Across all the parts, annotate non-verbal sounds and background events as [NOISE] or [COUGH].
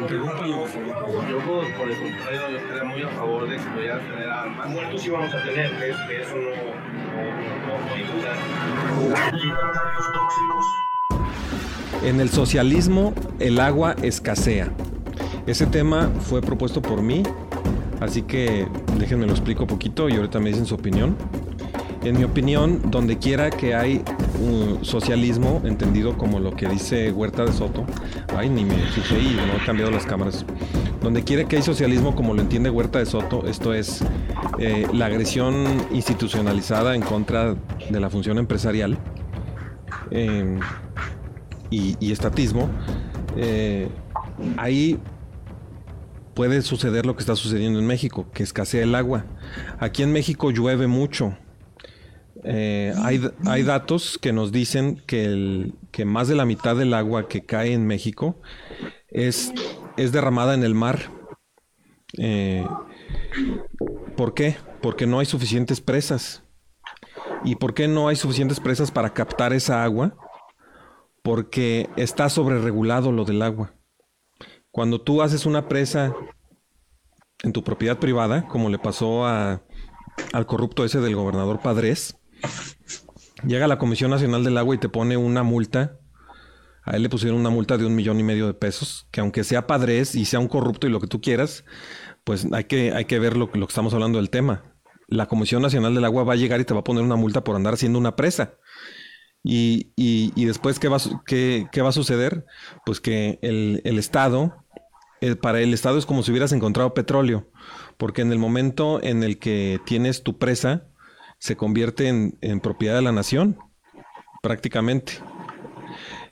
Interrúmpalo, por favor. Yo, por, por el contrario, yo estaría muy a favor de que pudieran tener armas. Muertos sí vamos a tener, que, que eso no, duda. En el socialismo el agua escasea. Ese tema fue propuesto por mí, así que déjenme lo explico poquito y ahorita me dicen su opinión. En mi opinión, donde quiera que hay un socialismo, entendido como lo que dice Huerta de Soto, ay, ni me fijé y no he cambiado las cámaras. Donde quiera que hay socialismo, como lo entiende Huerta de Soto, esto es eh, la agresión institucionalizada en contra de la función empresarial eh, y, estatismo, eh, ahí puede suceder lo que está sucediendo en México, que escasea el agua. Aquí en México llueve mucho. Eh, hay, hay datos que nos dicen que, el, que más de la mitad del agua que cae en México es, es derramada en el mar. Eh, ¿Por qué? Porque no hay suficientes presas. ¿Y por qué no hay suficientes presas para captar esa agua? Porque está sobreregulado lo del agua. Cuando tú haces una presa en tu propiedad privada, como le pasó a, al corrupto ese del gobernador Padres, llega la Comisión Nacional del Agua y te pone una multa. A él le pusieron una multa de un millón y medio de pesos, que aunque sea Padres y sea un corrupto y lo que tú quieras, pues hay que, hay que ver lo, lo que estamos hablando del tema. La Comisión Nacional del Agua va a llegar y te va a poner una multa por andar haciendo una presa. Y, y- y después, ¿qué va, qué- qué va a suceder? Pues que el, el Estado, eh, para el Estado es como si hubieras encontrado petróleo, porque en el momento en el que tienes tu presa, se convierte en, en propiedad de la nación, prácticamente.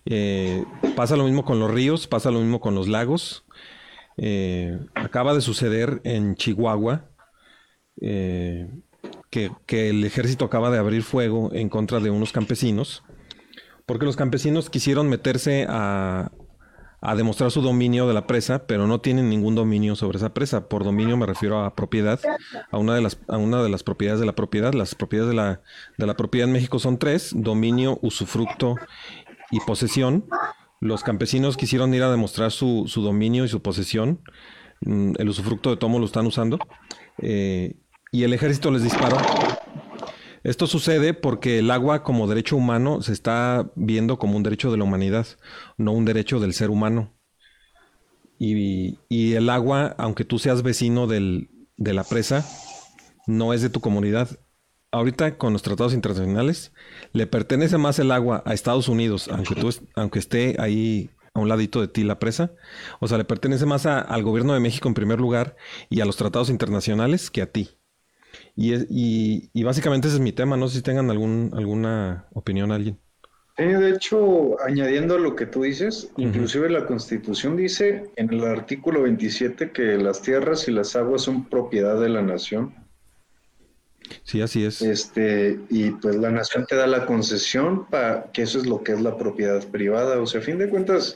Eh, pasa lo mismo con los ríos, pasa lo mismo con los lagos. Eh, acaba de suceder en Chihuahua eh, que, que el ejército acaba de abrir fuego en contra de unos campesinos, porque los campesinos quisieron meterse a, a demostrar su dominio de la presa, pero no tienen ningún dominio sobre esa presa. Por dominio me refiero a propiedad, a una de las, a una de las propiedades de la propiedad. Las propiedades de la, de la propiedad en México son tres, dominio, usufructo y posesión. Los campesinos quisieron ir a demostrar su, su dominio y su posesión. Mm, El usufructo de tomo lo están usando. Eh, y el ejército les disparó. Esto sucede porque el agua como derecho humano se está viendo como un derecho de la humanidad, no un derecho del ser humano. Y, el agua, aunque tú seas vecino de la presa, no es de tu comunidad. Ahorita con los tratados internacionales le pertenece más el agua a Estados Unidos, aunque, tú es- aunque esté ahí a un ladito de ti la presa. O sea, le pertenece más al gobierno de México en primer lugar y a los tratados internacionales que a ti. Y, es- y, y básicamente ese es mi tema. No sé si tengan algún, alguna opinión alguien. Sí, de hecho, añadiendo a lo que tú dices, inclusive la Constitución dice en el artículo 27 que las tierras y las aguas son propiedad de la nación. Sí, así es. Este, y pues la nación te da la concesión para que eso es lo que es la propiedad privada. O sea, a fin de cuentas,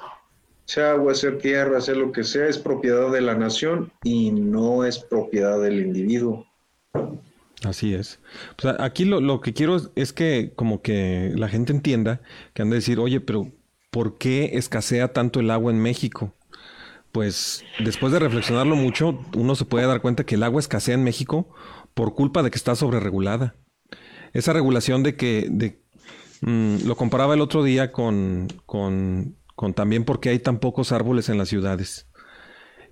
sea agua, sea tierra, sea lo que sea, es propiedad de la nación y no es propiedad del individuo. Así es. Pues aquí lo, lo que quiero es, es que como que la gente entienda que han de decir, oye, pero ¿por qué escasea tanto el agua en México? Pues después de reflexionarlo mucho, uno se puede dar cuenta que el agua escasea en México por culpa de que está sobreregulada. Esa regulación de que, de, mm, lo comparaba el otro día con, con, con también porque hay tan pocos árboles en las ciudades.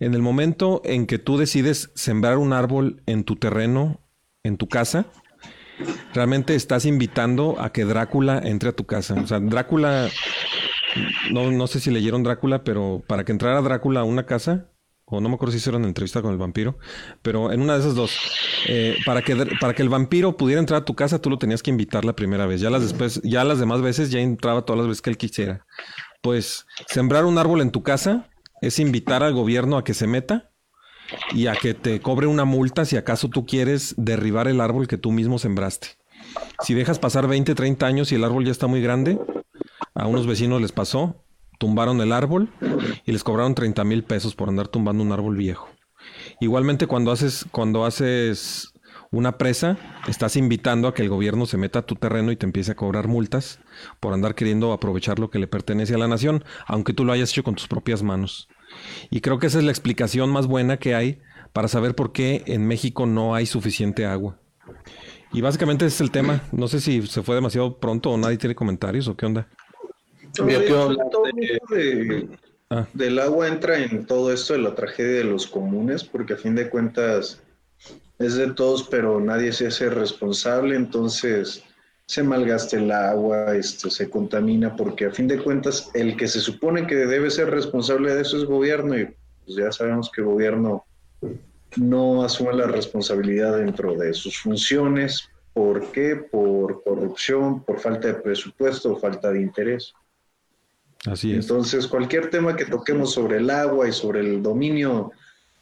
En el momento en que tú decides sembrar un árbol en tu terreno, en tu casa, realmente estás invitando a que Drácula entre a tu casa. O sea, Drácula, no, no sé si leyeron Drácula, pero para que entrara Drácula a una casa, o no me acuerdo si hicieron entrevista con el vampiro, pero en una de esas dos, eh, para, que, para que el vampiro pudiera entrar a tu casa, tú lo tenías que invitar la primera vez. Ya las, después, ya las demás veces ya entraba todas las veces que él quisiera. Pues sembrar un árbol en tu casa es invitar al gobierno a que se meta y a que te cobre una multa si acaso tú quieres derribar el árbol que tú mismo sembraste. Si dejas pasar 20, 30 años y el árbol ya está muy grande, a unos vecinos les pasó, tumbaron el árbol y les cobraron 30 mil pesos por andar tumbando un árbol viejo. Igualmente cuando haces, cuando haces una presa, estás invitando a que el gobierno se meta a tu terreno y te empiece a cobrar multas por andar queriendo aprovechar lo que le pertenece a la nación, aunque tú lo hayas hecho con tus propias manos. Y creo que esa es la explicación más buena que hay para saber por qué en México no hay suficiente agua. Y básicamente ese es el tema. No sé si se fue demasiado pronto o nadie tiene comentarios o qué onda. Ah. Del agua entra en todo esto de la tragedia de los comunes, porque a fin de cuentas es de todos, pero nadie se hace responsable, entonces se malgasta el agua, esto se contamina, porque a fin de cuentas el que se supone que debe ser responsable de eso es gobierno, y pues ya sabemos que el gobierno no asume la responsabilidad dentro de sus funciones. ¿Por qué? Por corrupción, por falta de presupuesto, falta de interés. Así es. Entonces, cualquier tema que toquemos sobre el agua y sobre el dominio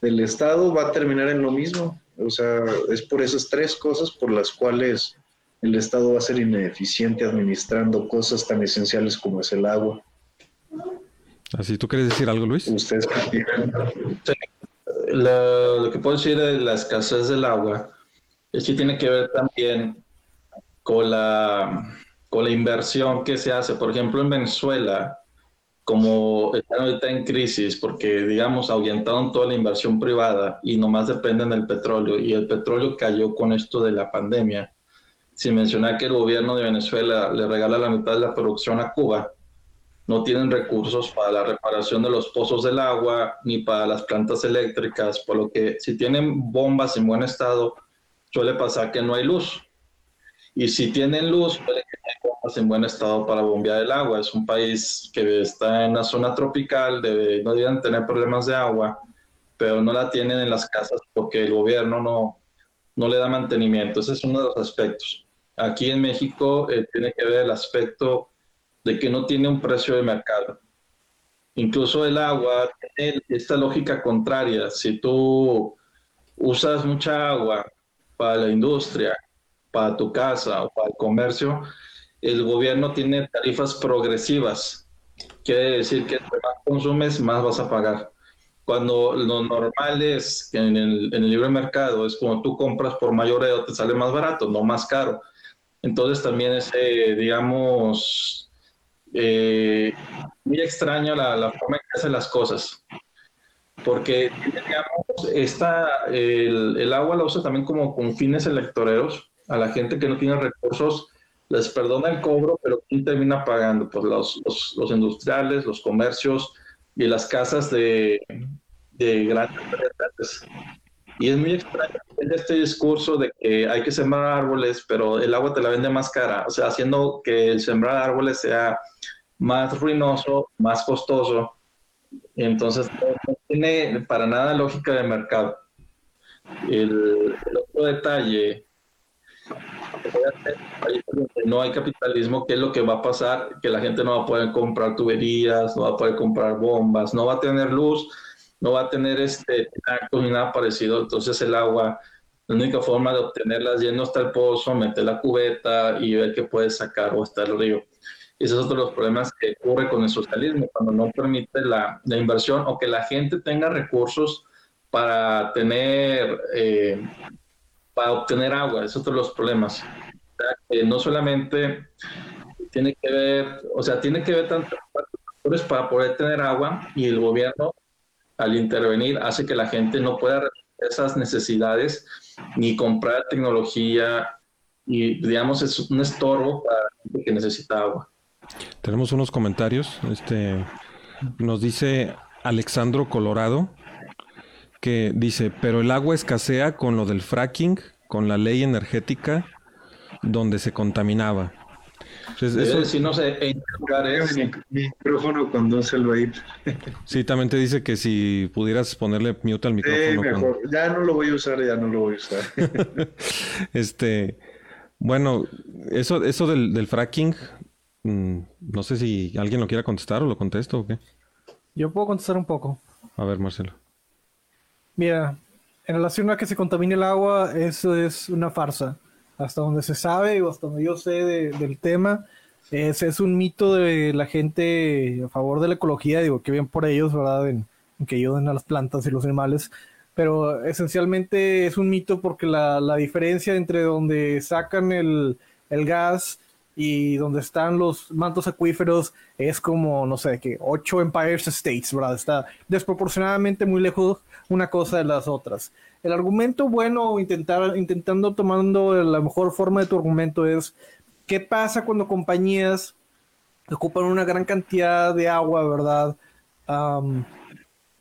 del Estado va a terminar en lo mismo. O sea, es por esas tres cosas por las cuales el Estado va a ser ineficiente administrando cosas tan esenciales como es el agua. Así, ¿tú quieres decir algo, Luis? Ustedes lo que puedo decir de la escasez del agua es que tiene que ver también con la, con la inversión que se hace. Por ejemplo, en Venezuela, como están ahorita en crisis porque, digamos, ahuyentaron toda la inversión privada y nomás dependen del petróleo y el petróleo cayó con esto de la pandemia. Sin mencionar que el gobierno de Venezuela le regala la mitad de la producción a Cuba, no tienen recursos para la reparación de los pozos del agua ni para las plantas eléctricas, por lo que si tienen bombas en buen estado, suele pasar que no hay luz. Y si tienen luz, puede que hay bombas en buen estado para bombear el agua. Es un país que está en una zona tropical, debe, no deben tener problemas de agua, pero no la tienen en las casas porque el gobierno no, no le da mantenimiento. Ese es uno de los aspectos. Aquí en México eh, tiene que ver el aspecto de que no tiene un precio de mercado. Incluso el agua tiene esta lógica contraria. Si tú usas mucha agua para la industria, para tu casa o para el comercio, el gobierno tiene tarifas progresivas. Quiere decir que entre más consumes, más vas a pagar. Cuando lo normal es que en el, en el libre mercado es como tú compras por mayoreo, te sale más barato, no más caro. Entonces también es, digamos, eh, muy extraño la, forma en que hacen las cosas. Porque, digamos, esta, el, agua la usa también como con fines electoreros a la gente que no tiene recursos les perdona el cobro, pero ¿quién termina pagando? Pues los, los, industriales, los comercios y las casas de, de grandes empresas. Y es muy extraño este discurso de que hay que sembrar árboles, pero el agua te la vende más cara, o sea, haciendo que el sembrar árboles sea más ruinoso, más costoso. Entonces, no tiene para nada lógica de mercado. El, el otro detalle no hay capitalismo, ¿qué es lo que va a pasar? Que la gente no va a poder comprar tuberías, no va a poder comprar bombas, no va a tener luz, no va a tener este ni nada parecido. Entonces el agua, la única forma de obtenerla es yendo hasta el pozo, meter la cubeta y ver qué puedes sacar o hasta el río. Y ese es otro de los problemas que ocurre con el socialismo, cuando no permite la, inversión o que la gente tenga recursos para tener eh, para obtener agua, es otro de los problemas. no solamente tiene que ver, o sea, tiene que ver factores para poder tener agua y el gobierno al intervenir hace que la gente no pueda esas necesidades ni comprar tecnología y digamos es un estorbo para la gente que necesita agua. Tenemos unos comentarios, este nos dice Alexandro Colorado, que dice, pero el agua escasea con lo del fracking, con la ley energética, donde se contaminaba. Eso, si no sé, en. Mi, micrófono cuando se lo ahí. Sí, también te dice que si pudieras ponerle mute al micrófono. mejor. Ya no lo voy a usar, ya no lo voy a usar. [LAUGHS] este, bueno, eso, eso del, del fracking, mm, no sé si alguien lo quiera contestar o lo contesto o qué. Yo puedo contestar un poco. A ver, Marcelo. Mira, en relación a que se contamine el agua, eso es una farsa. Hasta donde se sabe o hasta donde yo sé de- del tema, es, es un mito de la gente a favor de la ecología, digo, que bien por ellos, ¿verdad? En, en que ayuden a las plantas y los animales, pero esencialmente es un mito porque la, la diferencia entre donde sacan el, el gas y donde están los mantos acuíferos es como, no sé, que ocho Empires States, ¿verdad? Está desproporcionadamente muy lejos una cosa de las otras. El argumento bueno, intentar, intentando tomando la mejor forma de tu argumento es, ¿qué pasa cuando compañías ocupan una gran cantidad de agua, ¿verdad? Am,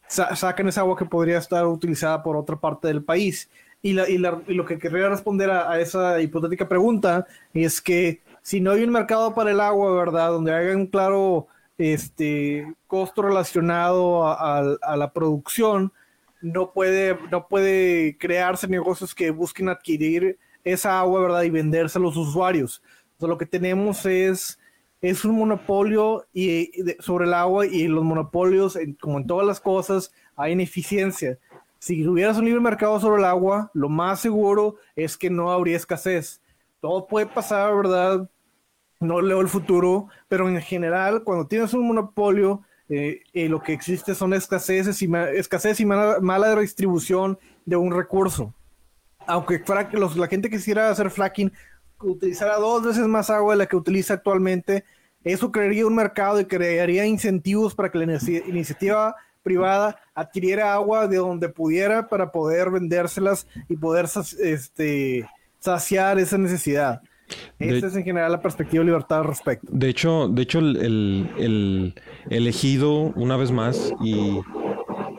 sa- sacan esa agua que podría estar utilizada por otra parte del país. Y, la- y la- y lo que querría responder a, a esa hipotética pregunta es que si no hay un mercado para el agua, ¿verdad? Donde haya un claro este, costo relacionado a, a- a la producción, no puede, no puede crearse negocios que busquen adquirir esa agua, ¿verdad? Y venderse a los usuarios. Entonces, lo que tenemos es, es un monopolio y, de- sobre el agua y los monopolios, en- como en todas las cosas, hay ineficiencia. Si hubieras un libre mercado sobre el agua, lo más seguro es que no habría escasez. Todo puede pasar, ¿verdad? No leo el futuro, pero en general, cuando tienes un monopolio, eh, eh, lo que existe son escaseces y, escasez y mala, distribución de un recurso. Aunque los- la gente quisiera hacer fracking, utilizara dos veces más agua de la que utiliza actualmente, eso crearía un mercado y crearía incentivos para que la inici- iniciativa privada adquiriera agua de donde pudiera para poder vendérselas y poder este, saciar esa necesidad. De- Esa es en general la perspectiva de libertad al respecto. De hecho, de hecho el, el- el elegido, una vez más, y,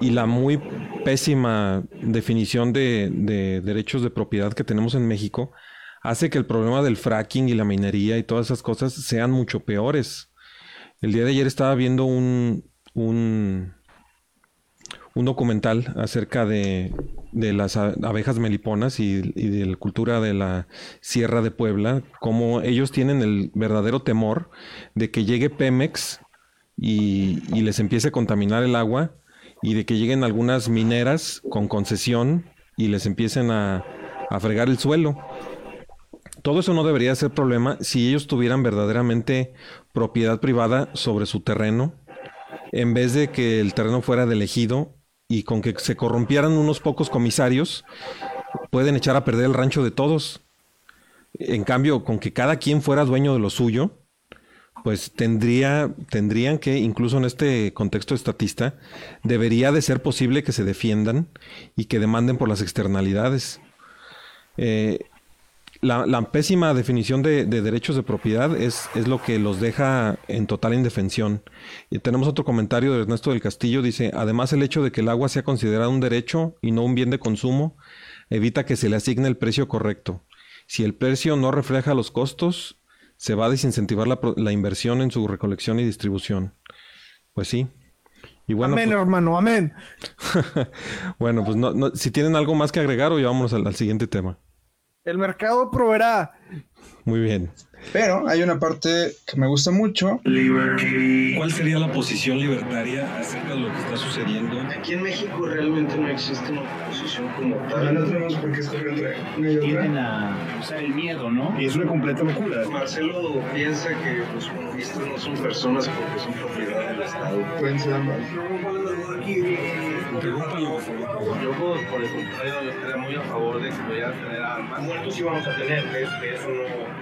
y la muy pésima definición de, de derechos de propiedad que tenemos en México hace que el problema del fracking y la minería y todas esas cosas sean mucho peores. El día de ayer estaba viendo un, un, un documental acerca de, de las abejas meliponas y, y de la cultura de la Sierra de Puebla, como ellos tienen el verdadero temor de que llegue Pemex y, y les empiece a contaminar el agua y de que lleguen algunas mineras con concesión y les empiecen a, a fregar el suelo. Todo eso no debería ser problema si ellos tuvieran verdaderamente propiedad privada sobre su terreno, en vez de que el terreno fuera del ejido y con que se corrompieran unos pocos comisarios, pueden echar a perder el rancho de todos. En cambio, con que cada quien fuera dueño de lo suyo, pues tendría, tendrían que, incluso en este contexto estatista, debería de ser posible que se defiendan y que demanden por las externalidades. Eh, la, la pésima definición de, de derechos de propiedad es, es lo que los deja en total indefensión. Y tenemos otro comentario de Ernesto del Castillo, dice, además el hecho de que el agua sea considerada un derecho y no un bien de consumo evita que se le asigne el precio correcto. Si el precio no refleja los costos, se va a desincentivar la, la inversión en su recolección y distribución. Pues sí. Y bueno, amén, pues- hermano, amén. [LAUGHS] bueno, pues no, no- si tienen algo más que agregar o ya vámonos al, al siguiente tema. El mercado proveerá. Muy bien. Pero hay una parte que me gusta mucho. ¿Cuál sería la posición libertaria acerca de lo que está sucediendo? Aquí en México realmente no existe una oposición como Ya no tal. tenemos por qué escoger entre una y otra. tienden a usar el miedo, ¿no? Y es una completa locura. Marcelo piensa que los comunistas no son personas porque son propiedad del Estado. Pueden ser ambas. Yo, por el contrario, yo estaría muy a favor de que pudieran tener armas. Muertos sí vamos a tener, que, eso no, no.